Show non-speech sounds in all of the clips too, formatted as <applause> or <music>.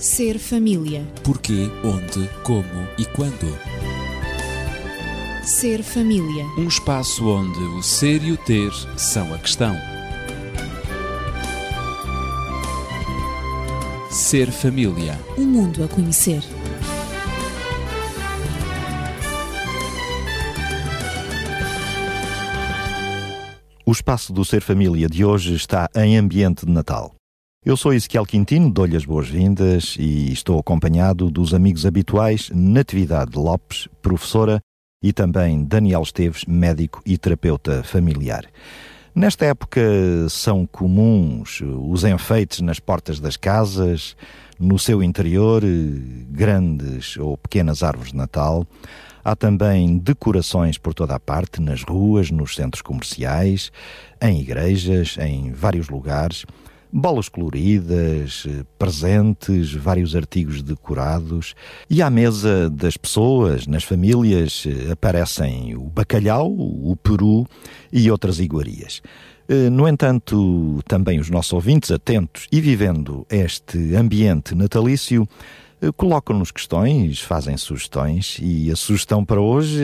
Ser família. Porquê, onde, como e quando. Ser família. Um espaço onde o ser e o ter são a questão. Ser família. Um mundo a conhecer. O espaço do Ser Família de hoje está em ambiente de Natal. Eu sou Ezequiel Quintino, dou-lhe as boas-vindas e estou acompanhado dos amigos habituais Natividade Lopes, professora, e também Daniel Esteves, médico e terapeuta familiar. Nesta época são comuns os enfeites nas portas das casas, no seu interior, grandes ou pequenas árvores de Natal. Há também decorações por toda a parte, nas ruas, nos centros comerciais, em igrejas, em vários lugares. Bolas coloridas, presentes, vários artigos decorados. E à mesa das pessoas, nas famílias, aparecem o bacalhau, o peru e outras iguarias. No entanto, também os nossos ouvintes, atentos e vivendo este ambiente natalício, colocam-nos questões, fazem sugestões e a sugestão para hoje,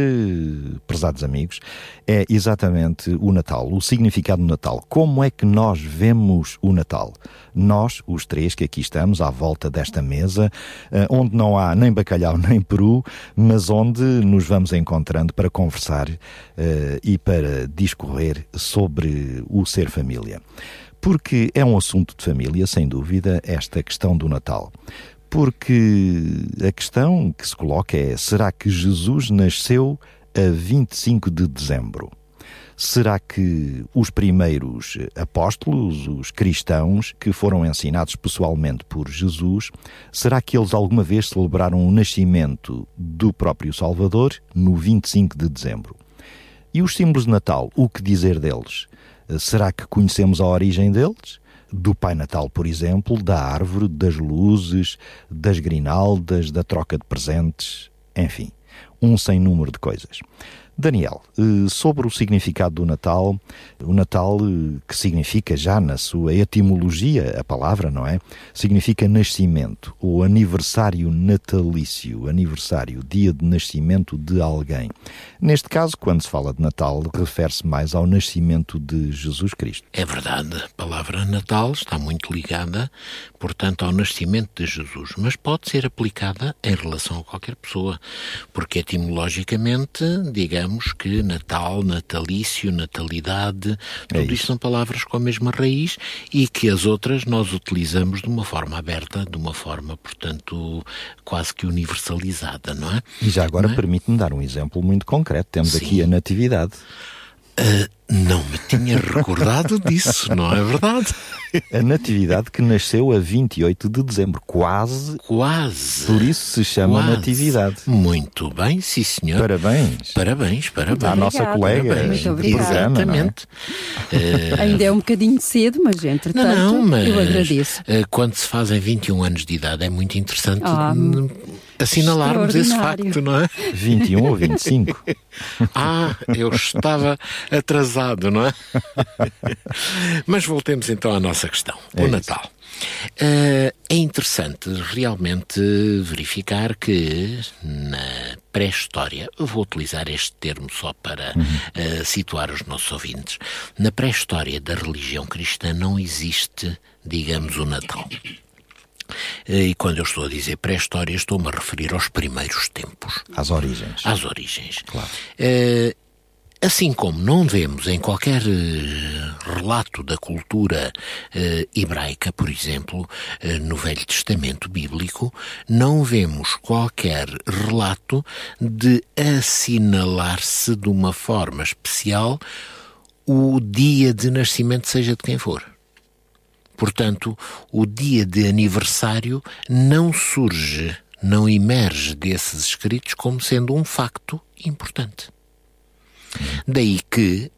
prezados amigos, é exatamente o Natal, o significado do Natal. Como é que nós vemos o Natal? Nós, os três que aqui estamos à volta desta mesa, onde não há nem bacalhau <laughs> nem peru, mas onde nos vamos encontrando para conversar uh, e para discorrer sobre o ser família. Porque é um assunto de família, sem dúvida, esta questão do Natal porque a questão que se coloca é: será que Jesus nasceu a 25 de dezembro? Será que os primeiros apóstolos, os cristãos, que foram ensinados pessoalmente por Jesus, será que eles alguma vez celebraram o nascimento do próprio Salvador no 25 de dezembro? E os símbolos de Natal, o que dizer deles? Será que conhecemos a origem deles? Do Pai Natal, por exemplo, da árvore, das luzes, das grinaldas, da troca de presentes, enfim, um sem número de coisas. Daniel, sobre o significado do Natal, o Natal que significa já na sua etimologia, a palavra, não é? Significa nascimento, ou aniversário natalício, aniversário, dia de nascimento de alguém. Neste caso, quando se fala de Natal, refere-se mais ao nascimento de Jesus Cristo. É verdade, a palavra Natal está muito ligada, portanto, ao nascimento de Jesus, mas pode ser aplicada em relação a qualquer pessoa, porque etimologicamente, digamos, digamos que Natal, natalício, natalidade, tudo é isso. isto são palavras com a mesma raiz e que as outras nós utilizamos de uma forma aberta, de uma forma, portanto, quase que universalizada, não é? E já agora é? permite-me dar um exemplo muito concreto. Temos Sim. aqui a natividade. Uh, não me tinha recordado disso, não é verdade? <laughs> A Natividade que nasceu a 28 de dezembro, quase. Quase. Por isso se chama quase. Natividade. Muito bem, sim senhor. Parabéns. Parabéns, parabéns. À nossa colega. Parabéns. Muito obrigada. Exatamente. Uh... <laughs> Ainda é um bocadinho cedo, mas entretanto não, não, mas, eu agradeço. Uh, quando se fazem 21 anos de idade é muito interessante ah, assinalarmos esse facto, não é? 21 ou 25. <laughs> ah, eu estava atrasado, não é? <laughs> Mas voltemos então à nossa questão, é o Natal. Uh, é interessante realmente verificar que na pré-história, eu vou utilizar este termo só para uhum. uh, situar os nossos ouvintes, na pré-história da religião cristã não existe, digamos, o Natal. E quando eu estou a dizer pré-história, estou-me a referir aos primeiros tempos. Às origens. Às origens. Claro. Uh, Assim como não vemos em qualquer uh, relato da cultura hebraica, por exemplo, no Velho Testamento bíblico, não vemos qualquer relato de assinalar-se de uma forma especial o dia de nascimento, seja de quem for. Portanto, o dia de aniversário não surge, não emerge desses escritos como sendo um facto importante. Daí que,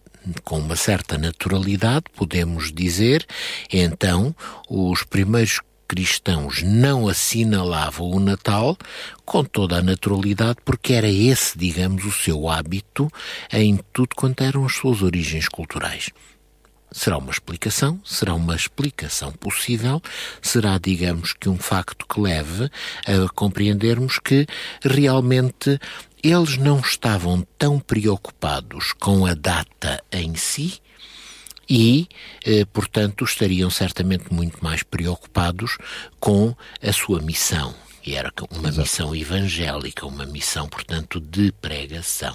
com uma certa naturalidade, podemos dizer, então, os primeiros cristãos não assinalavam o Natal com toda a naturalidade, porque era esse, digamos, o seu hábito em tudo quanto eram as suas origens culturais. Será uma explicação, será uma explicação possível, será, digamos, que um facto que leve a compreendermos que realmente eles não estavam tão preocupados com a data em si e, eh, portanto, estariam certamente muito mais preocupados com a sua missão. E era uma Exato. missão evangélica, uma missão, portanto, de pregação.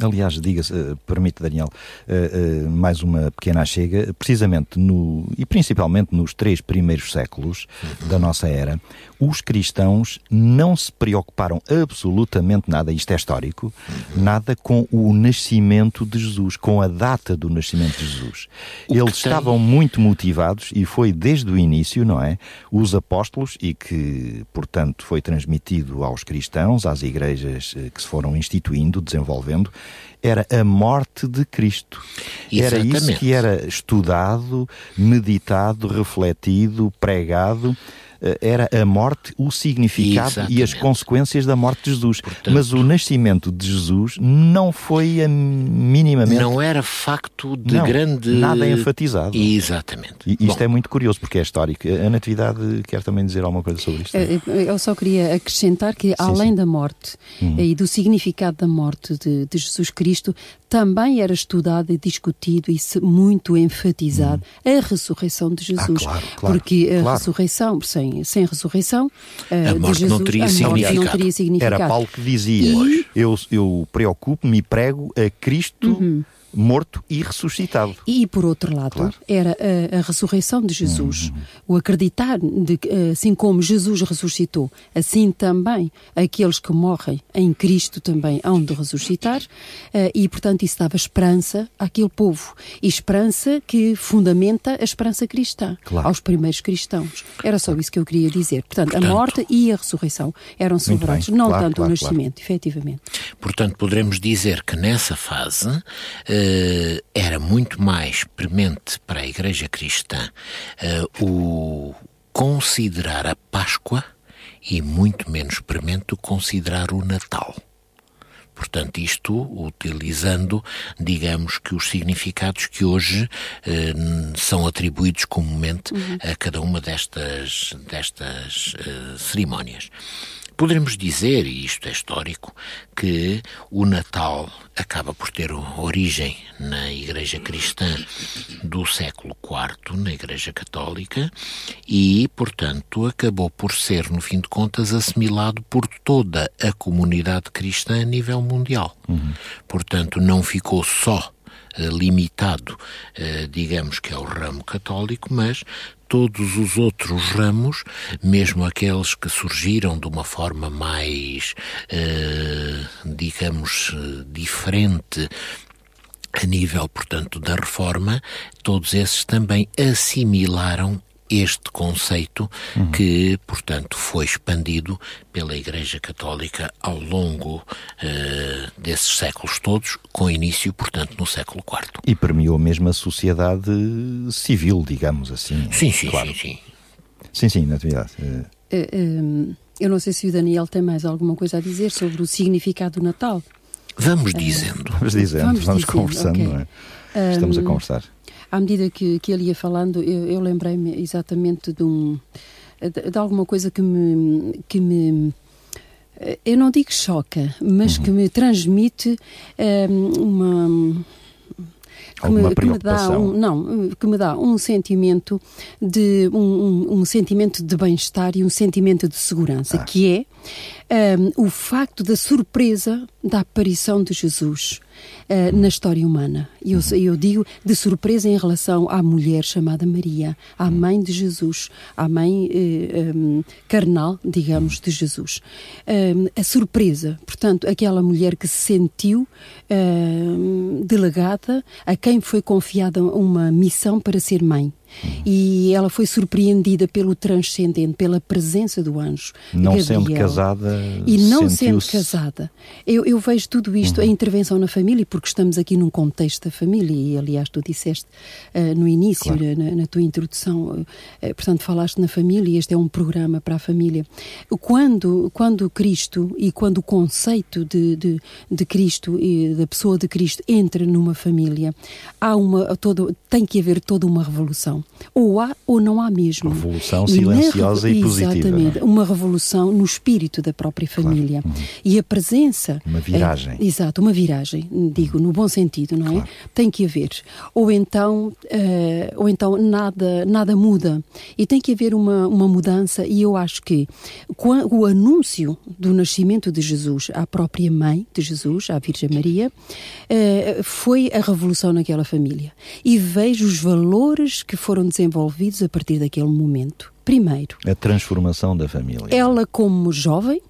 Aliás, diga-se, uh, permite, Daniel, uh, uh, mais uma pequena chega, precisamente no, e principalmente nos três primeiros séculos uhum. da nossa era, os cristãos não se preocuparam absolutamente nada, isto é histórico, uhum. nada com o nascimento de Jesus, com a data do nascimento de Jesus. O Eles estavam tem... muito motivados e foi desde o início, não é? Os apóstolos, e que, portanto, foi transmitido aos cristãos, às igrejas que se foram instituindo, desenvolvendo, era a morte de Cristo. Exatamente. Era isso que era estudado, meditado, refletido, pregado era a morte, o significado Exatamente. e as consequências da morte de Jesus. Portanto, Mas o nascimento de Jesus não foi a minimamente. Não era facto de não, grande. Nada enfatizado. Exatamente. E isto Bom. é muito curioso porque é histórico. A Natividade quer também dizer alguma coisa sobre isto? Eh, eh, eu só queria acrescentar que, sim, além sim. da morte hum. e do significado da morte de, de Jesus Cristo, também era estudado e discutido e muito enfatizado hum. a ressurreição de Jesus. Ah, claro, claro, porque a claro. ressurreição, sem, sem ressurreição, eh, a morte, Jesus, não, teria a morte não teria significado. Era Paulo que dizia: e... Eu, eu preocupo-me e prego a Cristo. Uhum morto e ressuscitado. E, por outro lado, claro. era a, a, ressurreição de Jesus. Uhum. O acreditar de que, assim como Jesus ressuscitou, assim também aqueles que morrem em Cristo também hão de ressuscitar. Uh, e, portanto, isso dava esperança àquele povo. E esperança que fundamenta a esperança cristã claro. aos primeiros cristãos. Era só isso que eu queria dizer. Portanto, portanto a morte e a ressurreição eram celebrados, não claro, tanto o nascimento, efetivamente. Portanto, poderemos dizer que nessa fase. Uh, uh, era muito mais premente para a Igreja Cristã uh, o considerar a Páscoa e muito menos premente o considerar o Natal. Portanto, isto utilizando, digamos que os significados que hoje eh, são atribuídos comumente uhum. a cada uma destas, destas eh, cerimónias. Poderemos dizer, e isto é histórico, que o Natal acaba por ter origem na Igreja Cristã do século IV, na Igreja Católica, e, portanto, acabou por ser, no fim de contas, assimilado por toda a comunidade cristã a nível mundial. Uhum. Portanto, não ficou só eh, limitado, eh, digamos que ao ramo católico, mas todos os outros ramos, mesmo aqueles que surgiram de uma forma mais, eh, digamos, diferente a nível, portanto, da reforma, todos esses também assimilaram este conceito uhum. que, portanto, foi expandido pela Igreja Católica ao longo uh, desses séculos todos, com início, portanto, no século IV. E permeou mesmo a sociedade civil, digamos assim. Sim, sim, claro. sim, sim. Sim, sim, na verdade. Uh... Uh, eu não sei se o Daniel tem mais alguma coisa a dizer sobre o significado do Natal. Vamos dizendo. Vamos dizendo, vamos, vamos dizendo, conversando, okay. não é? Estamos a conversar à medida que, que ele ia falando, eu, eu lembrei-me exatamente de, um, de, de, alguma coisa que me, que me eu não digo choca, mas uhum. que me transmite um, uma que me, que me, dá um, não que me dá um sentimento de um, um, um sentimento de bem-estar e um sentimento de segurança ah. que é um, o facto da surpresa da aparição de Jesus uh, na história humana. Eu, eu digo de surpresa em relação à mulher chamada Maria, à mãe de Jesus, à mãe uh, eh, um, carnal, digamos, de Jesus. Um, a surpresa, portanto, aquela mulher que se sentiu uh, delegada, a quem foi confiada uma missão para ser mãe. E ela foi surpreendida pelo transcendente, pela presença do anjo. Não Gabriel. sendo casada. E não sendo casada. Eu, eu vejo tudo isto, Uhum. a intervenção na família, porque estamos aqui num contexto da família, e aliás tu disseste ah, no início, Claro. na, na tua introdução, ah, portanto falaste na família, e este é um programa para a família. Quando, quando Cristo e quando o conceito de, de, de Cristo e da pessoa de Cristo entra numa família, há uma, todo, tem que haver toda uma revolução. Ou há ou não há mesmo. Revolução E na silenciosa e positiva, Exatamente, não é? uma revolução no espírito da própria família. E a presença. Uma viragem. é, exato, uma viragem, digo, no bom sentido, não é? Claro. Tem que haver. Ou então, eh, ou então nada, nada muda. E tem que haver uma, uma mudança, e eu acho que o anúncio do nascimento de Jesus à própria mãe de Jesus, à Virgem Maria, eh, foi a revolução naquela família. E vejo os valores que foram desenvolvidos a partir daquele momento. Primeiro, A transformação da família. ela como jovem,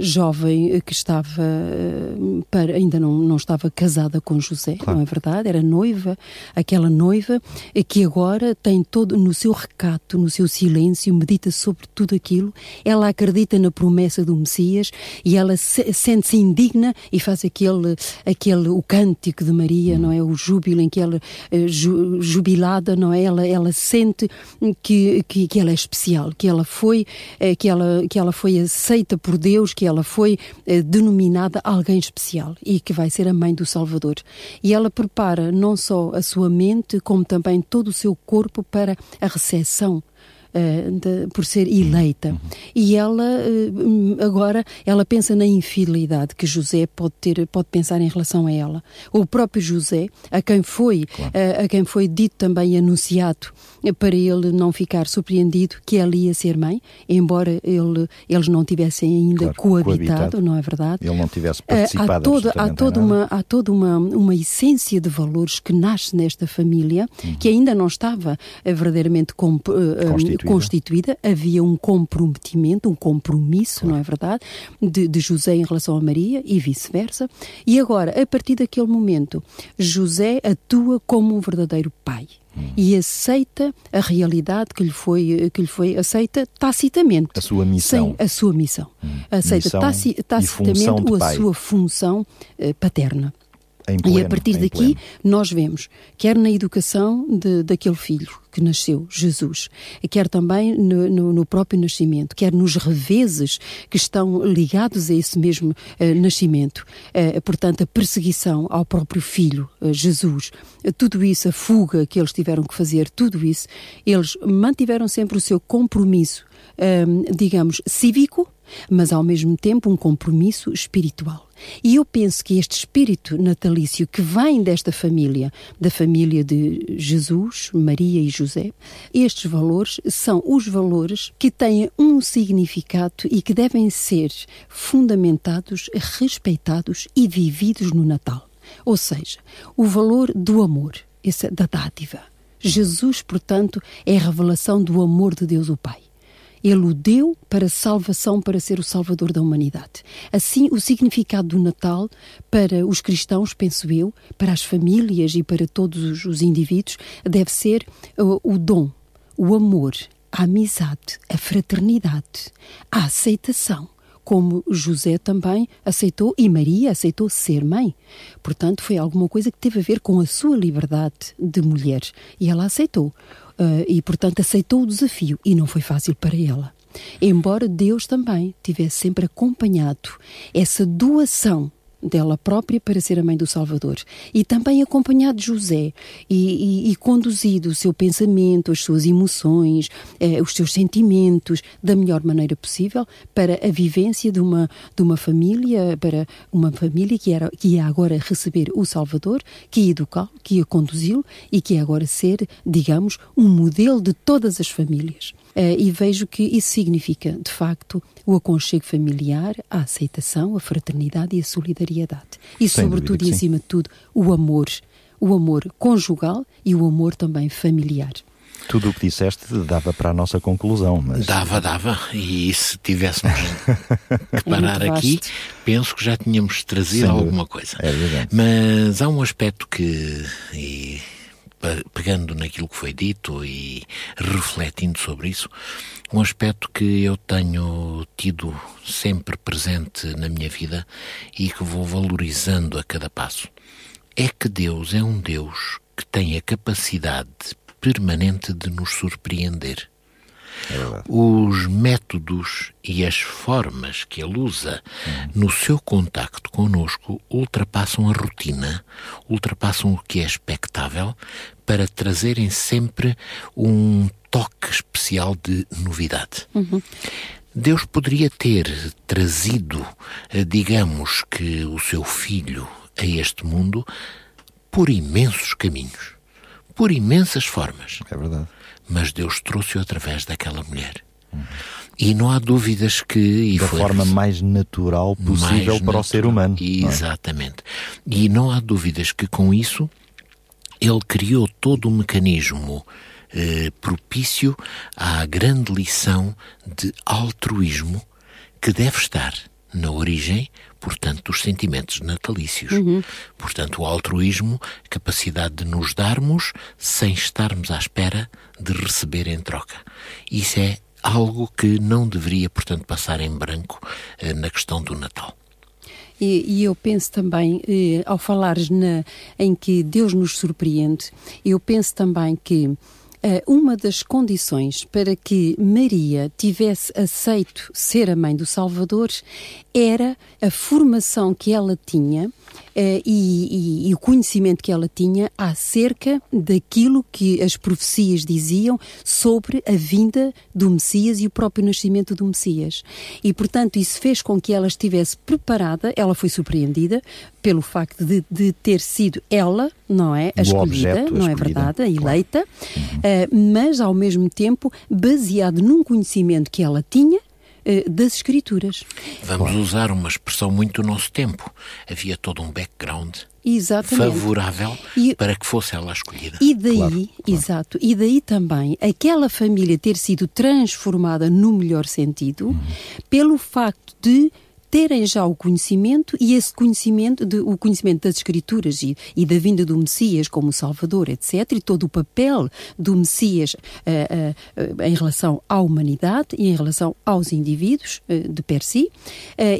jovem que estava eh, para, ainda não, não estava casada com José, Claro. não é verdade? Era noiva, aquela noiva que agora tem todo no seu recato, no seu silêncio, medita sobre tudo aquilo. Ela acredita na promessa do Messias e ela se- sente-se indigna e faz aquele, aquele o cântico de Maria, não é? O júbilo em que ela eh, ju- jubilada, não é? Ela, ela sente que, que, que ela é especial, que ela foi eh, que ela que ela foi aceita por Deus, que ela foi eh, denominada alguém especial e que vai ser a mãe do Salvador. E ela prepara não só a sua mente, como também todo o seu corpo para a recepção de- por ser eleita. E ela eh, hum, agora ela pensa na infidelidade que José pode ter, pode pensar em relação a ela. O próprio José, a quem foi, eh, a quem foi dito também anunciado eh, para ele não ficar surpreendido que ela ia ser mãe, embora ele, eles não tivessem ainda Claro, coabitado, coabitado. não é verdade? Ele não tivesse Eh, participado há toda, há uma, há toda uma, uma essência de valores que nasce nesta família que ainda não estava eh, verdadeiramente comp- eh, eh, Constituída. Havia um comprometimento, um compromisso, não é verdade, de, de José em relação a Maria e vice-versa. E agora, a partir daquele momento, José atua como um verdadeiro pai. Hum. E aceita a realidade que lhe foi, que lhe foi aceita tacitamente. A sua missão. Sem a sua missão. Aceita Missão taci- tacitamente a sua função eh, paterna. Em e pleno, a partir daqui pleno. nós vemos, quer na educação de, daquele filho que nasceu, Jesus, quer também no, no- no próprio nascimento, quer nos reveses que estão ligados a esse mesmo eh, nascimento. Eh, portanto, a perseguição ao próprio filho, eh, Jesus, tudo isso, a fuga que eles tiveram que fazer, tudo isso, eles mantiveram sempre o seu compromisso, eh, digamos, cívico, mas ao mesmo tempo um compromisso espiritual. E eu penso que este espírito natalício que vem desta família, da família de Jesus, Maria e José, estes valores são os valores que têm um significado e que devem ser fundamentados, respeitados e vividos no Natal. Ou seja, o valor do amor, esse, da dádiva. Jesus, portanto, é a revelação do amor de Deus o Pai. Ele o deu para salvação, para ser o salvador da humanidade. Assim, o significado do Natal para os cristãos, penso eu, para as famílias e para todos os- os indivíduos, deve ser uh, o dom, o amor, a amizade, a fraternidade, a aceitação. Como José também aceitou e Maria aceitou ser mãe. Portanto, foi alguma coisa que teve a ver com a sua liberdade de mulher. E ela aceitou. Uh, e, portanto, aceitou o desafio. E não foi fácil para ela. Embora Deus também tivesse sempre acompanhado essa doação dela própria para ser a mãe do Salvador. E também acompanhado de José e, e- e conduzido o seu pensamento, as suas emoções, eh, os seus sentimentos da melhor maneira possível para a vivência de uma, de uma família, para uma família que, era, que ia agora receber o Salvador, que ia educá-lo, que ia conduzi-lo e que ia agora ser, digamos, um modelo de todas as famílias. Eh, e vejo que isso significa, de facto, o aconchego familiar, a aceitação, a fraternidade e a solidariedade. E, Sem sobretudo e sim. acima de tudo, o amor. O amor conjugal e o amor também familiar. Tudo o que disseste dava para a nossa conclusão, mas Dava, dava. E se tivéssemos <laughs> que parar muito aqui, penso que já tínhamos trazido Sem dúvida. alguma coisa. É verdade. Mas há um aspecto que, e pegando naquilo que foi dito e refletindo sobre isso, um aspecto que eu tenho tido sempre presente na minha vida e que vou valorizando a cada passo é que Deus é um Deus que tem a capacidade permanente de nos surpreender. É Os métodos e as formas que ele usa uhum. no seu contacto conosco ultrapassam a rotina, ultrapassam o que é expectável, para trazerem sempre um toque especial de novidade. Uhum. Deus poderia ter trazido, eh, digamos que, o seu filho a este mundo por imensos caminhos, por imensas formas. É verdade. Mas Deus trouxe-o através daquela mulher. E não há dúvidas que. da forma mais natural possível mais para natural, o ser humano. Exatamente. É? E não há dúvidas que com isso ele criou todo o mecanismo eh, propício à grande lição de altruísmo que deve estar na origem, portanto, dos sentimentos natalícios. Uhum. Portanto, o altruísmo, capacidade de nos darmos sem estarmos à espera de receber em troca. Isso é algo que não deveria, portanto, passar em branco eh, na questão do Natal. E, e, eu penso também, eh, ao falares na, em que Deus nos surpreende, eu penso também que uma das condições para que Maria tivesse aceito ser a mãe do Salvador era a formação que ela tinha e, e, e, o conhecimento que ela tinha acerca daquilo que as profecias diziam sobre a vinda do Messias e o próprio nascimento do Messias. E, portanto, isso fez com que ela estivesse preparada, ela foi surpreendida pelo facto de, de ter sido ela, não é? A escolhida, objeto, não é verdade? A eleita, uh, mas ao mesmo tempo baseado num conhecimento que ela tinha eh, das Escrituras. Vamos claro. usar uma expressão muito do nosso tempo. Havia todo um background Exatamente. favorável e, para que fosse ela escolhida. E daí, claro, claro. exato, e daí também aquela família ter sido transformada no melhor sentido uhum. pelo facto de terem já o conhecimento e esse conhecimento, de, o conhecimento das Escrituras e, e, da vinda do Messias como Salvador, etc., e todo o papel do Messias uh, uh, em relação à humanidade e em relação aos indivíduos uh, de per si,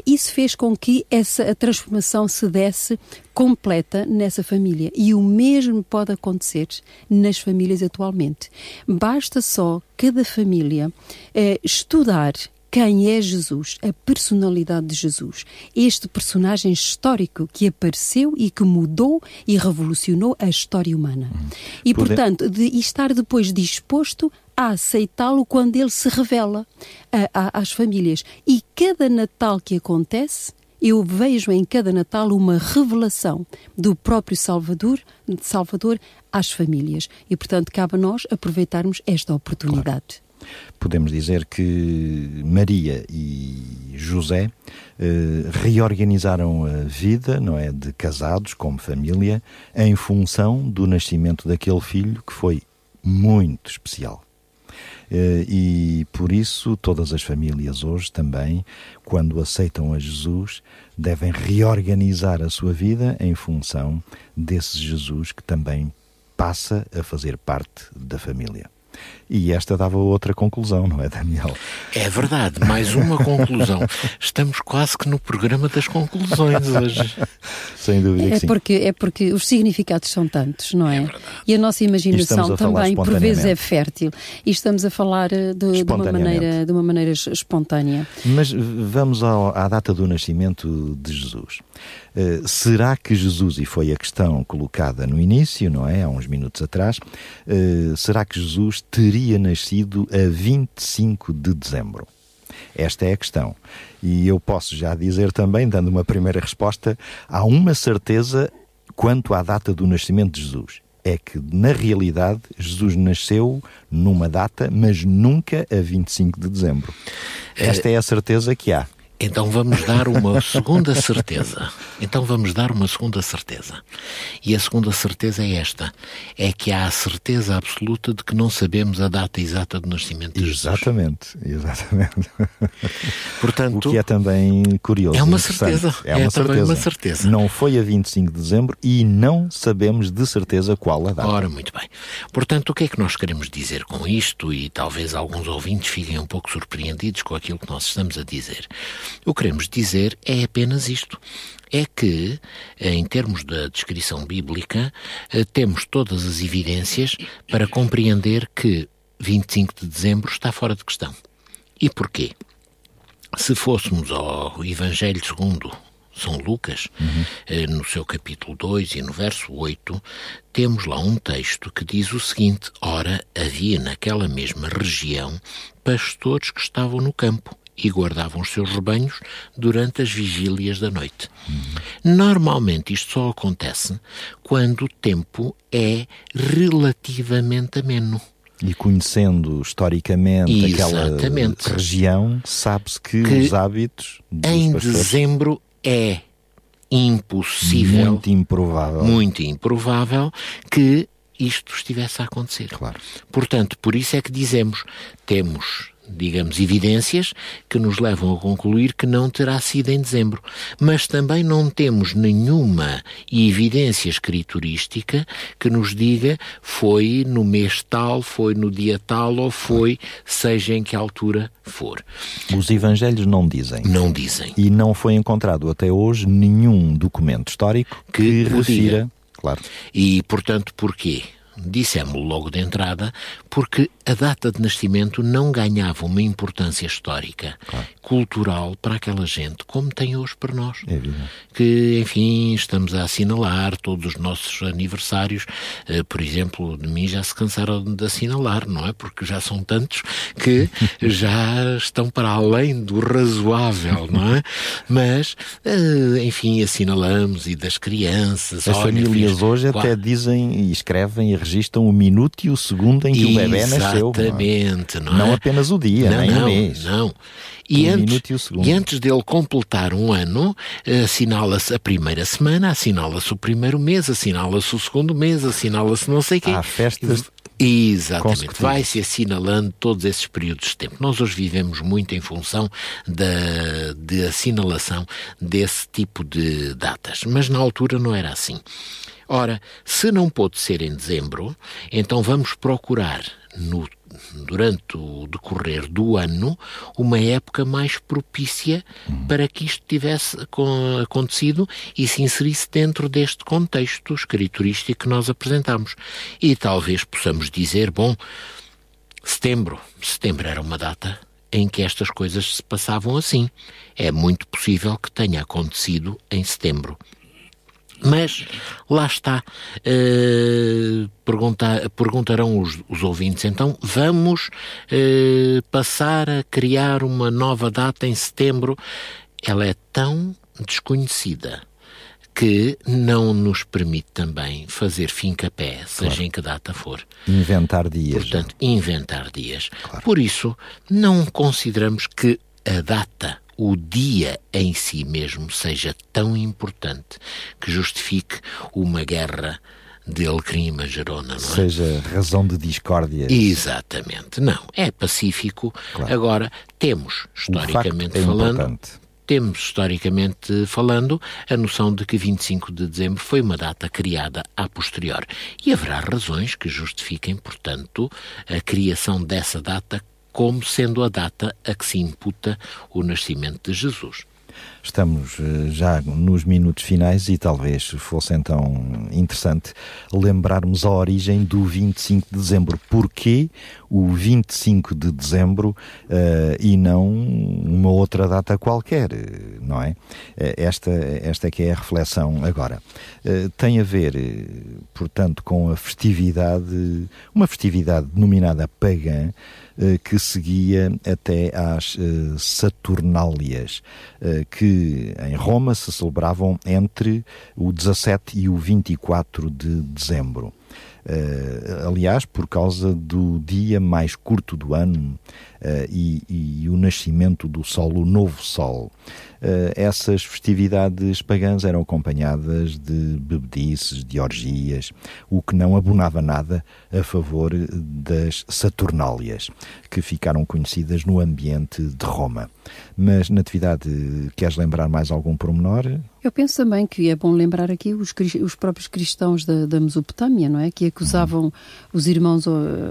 isso fez com que essa transformação se desse completa nessa família. E o mesmo pode acontecer nas famílias atualmente. Basta só cada família estudar quem é Jesus, a personalidade de Jesus, este personagem histórico que apareceu e que mudou e revolucionou a história humana. Hum. E, portanto, de estar depois disposto a aceitá-lo quando ele se revela a, a, às famílias. E cada Natal que acontece, eu vejo em cada Natal uma revelação do próprio Salvador, Salvador às famílias. E, portanto, cabe a nós aproveitarmos esta oportunidade. Claro podemos dizer que Maria e José eh, reorganizaram a vida, não é, de casados como família, em função do nascimento daquele filho que foi muito especial. Eh, e por isso todas as famílias hoje também, quando aceitam a Jesus, devem reorganizar a sua vida em função desse Jesus que também passa a fazer parte da família. E esta dava outra conclusão, não é, Daniel? É verdade, mais uma conclusão. Estamos quase que no programa das conclusões hoje. Sem dúvida é sim. Porque, é porque os significados são tantos, não é? é e a nossa imaginação a também, por vezes, é fértil. E estamos a falar eh, de, de uma, maneira, de uma maneira espontânea. Mas vamos ao, à data do nascimento de Jesus. Uh, será que Jesus, e foi a questão colocada no início, não é? Há uns minutos atrás, uh, será que Jesus teria nascido a 25 de dezembro? Esta é a questão. E eu posso já dizer também, dando uma primeira resposta, há uma certeza quanto à data do nascimento de Jesus. É que, na realidade, Jesus nasceu numa data, mas nunca a 25 de dezembro. Esta é a certeza que há. Então vamos dar uma <laughs> segunda certeza. Então vamos dar uma segunda certeza. E a segunda certeza é esta: é que há a certeza absoluta de que não sabemos a data exata do nascimento de exatamente, Jesus. Exatamente, Portanto, o que é também curioso. É uma certeza. É, uma, é certeza. uma certeza. Não foi a 25 de dezembro e não sabemos de certeza qual a data. Ora, muito bem. Portanto, o que é que nós queremos dizer com isto? E talvez alguns ouvintes fiquem um pouco surpreendidos com aquilo que nós estamos a dizer. O que queremos dizer é apenas isto. É que, em termos da descrição bíblica, eh, temos todas as evidências para compreender que 25 de dezembro está fora de questão. E porquê? Se fôssemos ao Evangelho segundo São Lucas, uhum. no seu capítulo 2 e no verso 8, temos lá um texto que diz o seguinte: Ora, havia naquela mesma região pastores que estavam no campo e guardavam os seus rebanhos durante as vigílias da noite. Normalmente isto só acontece quando o tempo é relativamente ameno. E conhecendo historicamente Exatamente. aquela região, sabe-se que, que, os hábitos em pastores... dezembro é impossível, muito improvável, muito improvável que isto estivesse a acontecer. Claro. Portanto, por isso é que dizemos temos digamos, evidências que nos levam a concluir que não terá sido em dezembro. Mas também não temos nenhuma evidência escriturística que nos diga foi no mês tal, foi no dia tal ou foi, seja em que altura for. Os evangelhos não dizem. Não dizem. E não foi encontrado até hoje nenhum documento histórico que, que refira. Claro. E, portanto, porquê? Dissemos logo de entrada, porque a data de nascimento não ganhava uma importância histórica, claro. cultural para aquela gente, como tem hoje para nós. É que, enfim, estamos a assinalar todos os nossos aniversários. Uh, por exemplo, de mim já se cansaram de assinalar, não é? Porque já são tantos que <laughs> já estão para além do razoável, não é? Mas, uh, enfim, assinalamos e das crianças. As olha, famílias hoje qual... até dizem e escrevem e registram o minuto e o segundo em que Exatamente, o bebê nasceu. Exatamente, não, é? não apenas o dia, não, nem não, o mês. Não. E, o antes, minuto e, o segundo. e antes dele completar um ano, assinala-se a primeira semana, assinala-se o primeiro mês, assinala-se o segundo mês, assinala-se não sei o quê. Há festas Exatamente, vai-se assinalando todos esses períodos de tempo. Nós hoje vivemos muito em função da, de assinalação desse tipo de datas, mas na altura não era assim. Ora, se não pôde ser em dezembro, então vamos procurar no, durante o decorrer do ano uma época mais propícia para que isto tivesse acontecido e se inserisse dentro deste contexto escriturístico que nós apresentamos. E talvez possamos dizer, bom, setembro, setembro era uma data em que estas coisas se passavam assim. É muito possível que tenha acontecido em setembro. Mas lá está. Uh, pergunta, perguntarão os, os, ouvintes, então vamos uh, passar a criar uma nova data em setembro. Ela é tão desconhecida que não nos permite também fazer fim-capé, seja claro. em que data for. Inventar dias. Portanto, inventar dias. Claro. Por isso, não consideramos que a data o dia em si mesmo seja tão importante que justifique uma guerra de Alecrim e Magerona, não é? Seja razão de discórdia. Exatamente. Não, é pacífico. Claro. Agora, temos, historicamente é falando, importante. temos, historicamente falando, a noção de que 25 de dezembro foi uma data criada a posterior. E haverá razões que justifiquem, portanto, a criação dessa data como sendo a data a que se imputa o nascimento de Jesus. Estamos eh, já nos minutos finais e talvez fosse então interessante lembrarmos a origem do 25 de dezembro. Porquê o 25 de dezembro uh, e não uma outra data qualquer, não é? Eh, esta, esta é que é a reflexão agora. Uh, tem a ver, portanto, com a festividade, uma festividade denominada pagã, que seguia até às Saturnálias, que em Roma se celebravam entre o 17 e o 24 de dezembro. Aliás, por causa do dia mais curto do ano, e, e, o nascimento do Sol, o novo Sol. Uh, essas festividades pagãs eram acompanhadas de bebedices, de orgias, o que não abonava nada a favor das Saturnálias, que ficaram conhecidas no ambiente de Roma. Mas, Natividade, queres lembrar mais algum pormenor? Eu penso também que é bom lembrar aqui os, os próprios cristãos da, da, Mesopotâmia, não é? Que acusavam uhum. os irmãos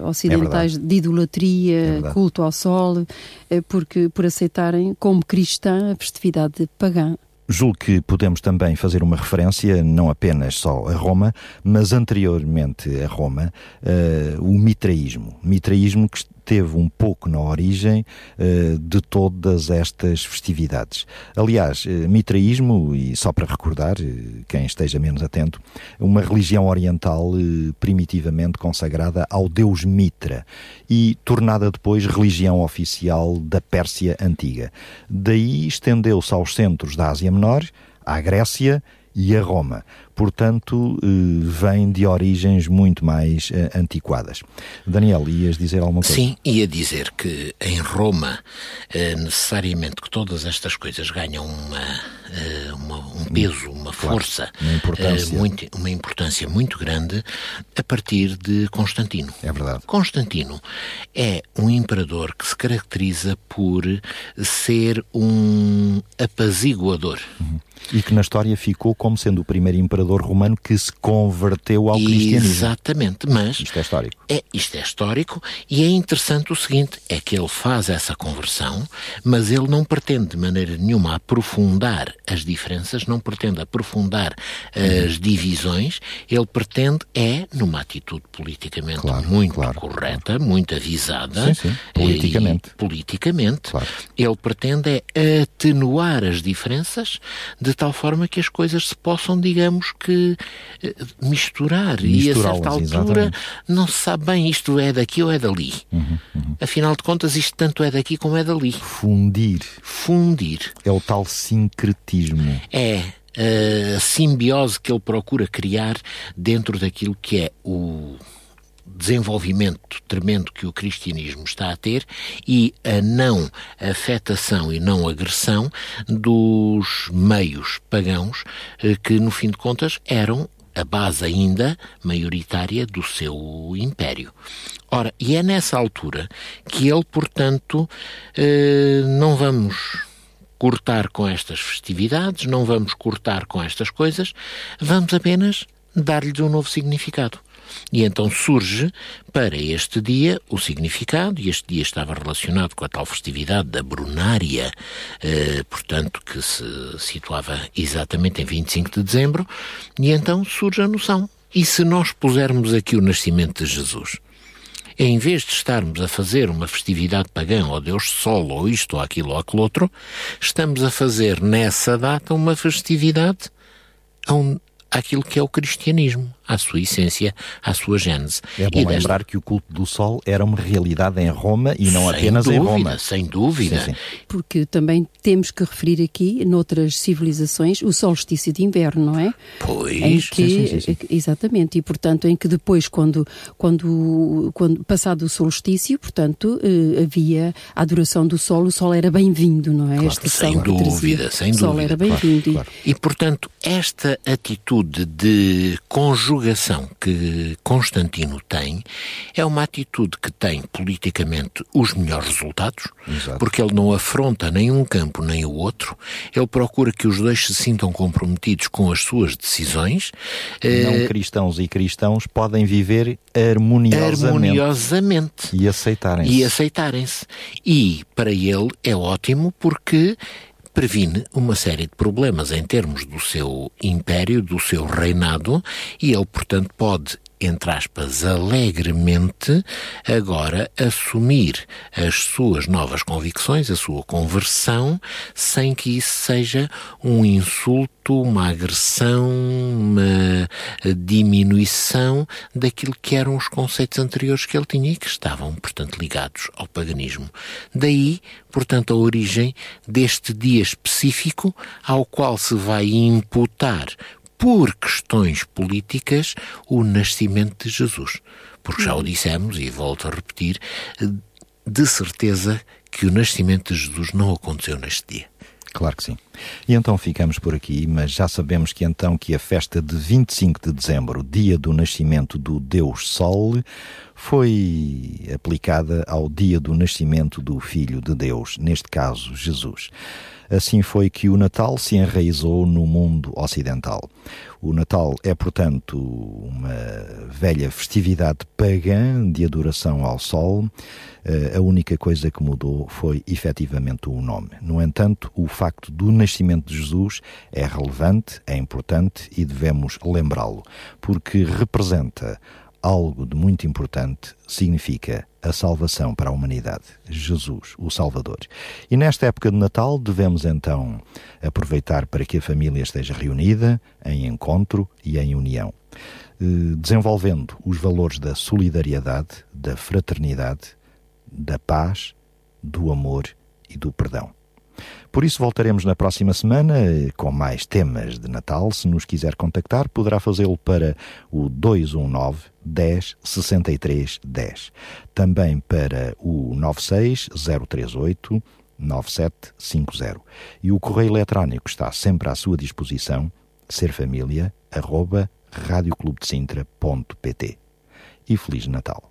ocidentais é de idolatria, é culto ao sol, eh, porque, por aceitarem como cristã a festividade pagã. Julgo que podemos também fazer uma referência, não apenas só a Roma, mas anteriormente a Roma, uh, o mitraísmo. Mitraísmo que teve um pouco na origem uh, de todas estas festividades. Aliás, uh, mitraísmo, e só para recordar, uh, quem esteja menos atento, uma religião oriental primitivamente consagrada ao deus Mitra e tornada depois religião oficial da Pérsia Antiga. Daí estendeu-se aos centros da Ásia Menor, à Grécia e a Roma. Portanto, eh, vem de origens muito mais eh, antiquadas. Daniel, ias dizer alguma coisa? Sim, ia dizer que em Roma, eh, necessariamente que todas estas coisas ganham uma, uma um peso, uma força, claro, uma, importância. Muito, uma importância muito grande a partir de Constantino. É verdade. Constantino é um imperador que se caracteriza por ser um apaziguador. Uhum e que na história ficou como sendo o primeiro imperador romano que se converteu ao cristianismo. Exatamente, mas isto é histórico. É, isto é histórico e é interessante o seguinte, é que ele faz essa conversão, mas ele não pretende de maneira nenhuma aprofundar as diferenças, não pretende aprofundar uhum. as divisões, ele pretende é numa atitude politicamente claro, muito claro, correta, claro. muito avisada, sim, sim. politicamente, e, politicamente, ele pretende é atenuar as diferenças de tal forma que as coisas se possam, digamos que, eh, misturar. E a certa altura exatamente. não se sabe bem isto é daqui ou é dali. Uhum, uhum. Afinal de contas, isto tanto é daqui como é dali. Fundir. Fundir. É o tal sincretismo. É a simbiose que ele procura criar dentro daquilo que é o desenvolvimento tremendo que o cristianismo está a ter e a não afetação e não agressão dos meios pagãos eh, que, no fim de contas, eram a base ainda maioritária do seu império. Ora, e é nessa altura que ele, portanto, eh, não vamos cortar com estas festividades, não vamos cortar com estas coisas, vamos apenas dar-lhes um novo significado. E então surge para este dia o significado, e este dia estava relacionado com a tal festividade da Brunária, eh, portanto, que se situava exatamente em 25 de dezembro, e então surge a noção. E se nós pusermos aqui o nascimento de Jesus? em vez de estarmos a fazer uma festividade pagã ao Deus Sol, ou isto, ou aquilo, ou aquilo outro, estamos a fazer nessa data uma festividade a um, àquilo que é o cristianismo, à sua essência, à sua gênese. É bom e lembrar desta... que o culto do sol era uma realidade em Roma e não sem apenas dúvida, em Roma. Sem dúvida. Sim, sim. Porque também temos que referir aqui, noutras civilizações, o solstício de inverno, não é? Pois. Em que, sim, exatamente, e portanto, em que depois, quando, quando, quando passado o solstício, portanto, eh, havia a adoração do sol, o sol era bem-vindo, não é? Claro, sem dúvida, sem dúvida. O sol era bem-vindo. Claro, claro. E, portanto, esta atitude de que Constantino tem é uma atitude que tem politicamente os melhores resultados, Exato. porque ele não afronta nem um campo nem o outro, ele procura que os dois se sintam comprometidos com as suas decisões. Não uh, cristãos e cristãos podem viver harmoniosamente, harmoniosamente e aceitarem-se. E aceitarem-se. E para ele é ótimo porque previne uma série de problemas em termos do seu império, do seu reinado, e ele, portanto, pode entre aspas, alegremente, agora assumir as suas novas convicções, a sua conversão, sem que isso seja um insulto, uma agressão, uma diminuição daquilo que eram os conceitos anteriores que ele tinha e que estavam, portanto, ligados ao paganismo. Daí, portanto, a origem deste dia específico ao qual se vai imputar por questões políticas, o nascimento de Jesus. Porque já o dissemos, e volto a repetir, de certeza que o nascimento de Jesus não aconteceu neste dia. Claro que sim. E então ficamos por aqui, mas já sabemos que então que a festa de 25 de dezembro, dia do nascimento do Deus Sol, foi aplicada ao dia do nascimento do Filho de Deus, neste caso Jesus. Assim foi que o Natal se enraizou no mundo ocidental. O Natal é, portanto, uma velha festividade pagã de adoração ao Sol. Eh, a única coisa que mudou foi efetivamente o nome. No entanto, o facto do nascimento de Jesus é relevante, é importante e devemos lembrá-lo, porque representa algo de muito importante, significa a salvação para a humanidade, Jesus, o Salvador. E nesta época de Natal devemos então aproveitar para que a família esteja reunida em encontro e em união, eh, desenvolvendo os valores da solidariedade, da fraternidade, da paz, do amor e do perdão. Por isso voltaremos na próxima semana eh, com mais temas de Natal. Se nos quiser contactar, poderá fazê-lo para o 219 10 63 10. Também para o 96 038 9750. E o correio eletrónico está sempre à sua disposição, serfamilia@radioclubedesintra.pt. E Feliz Natal.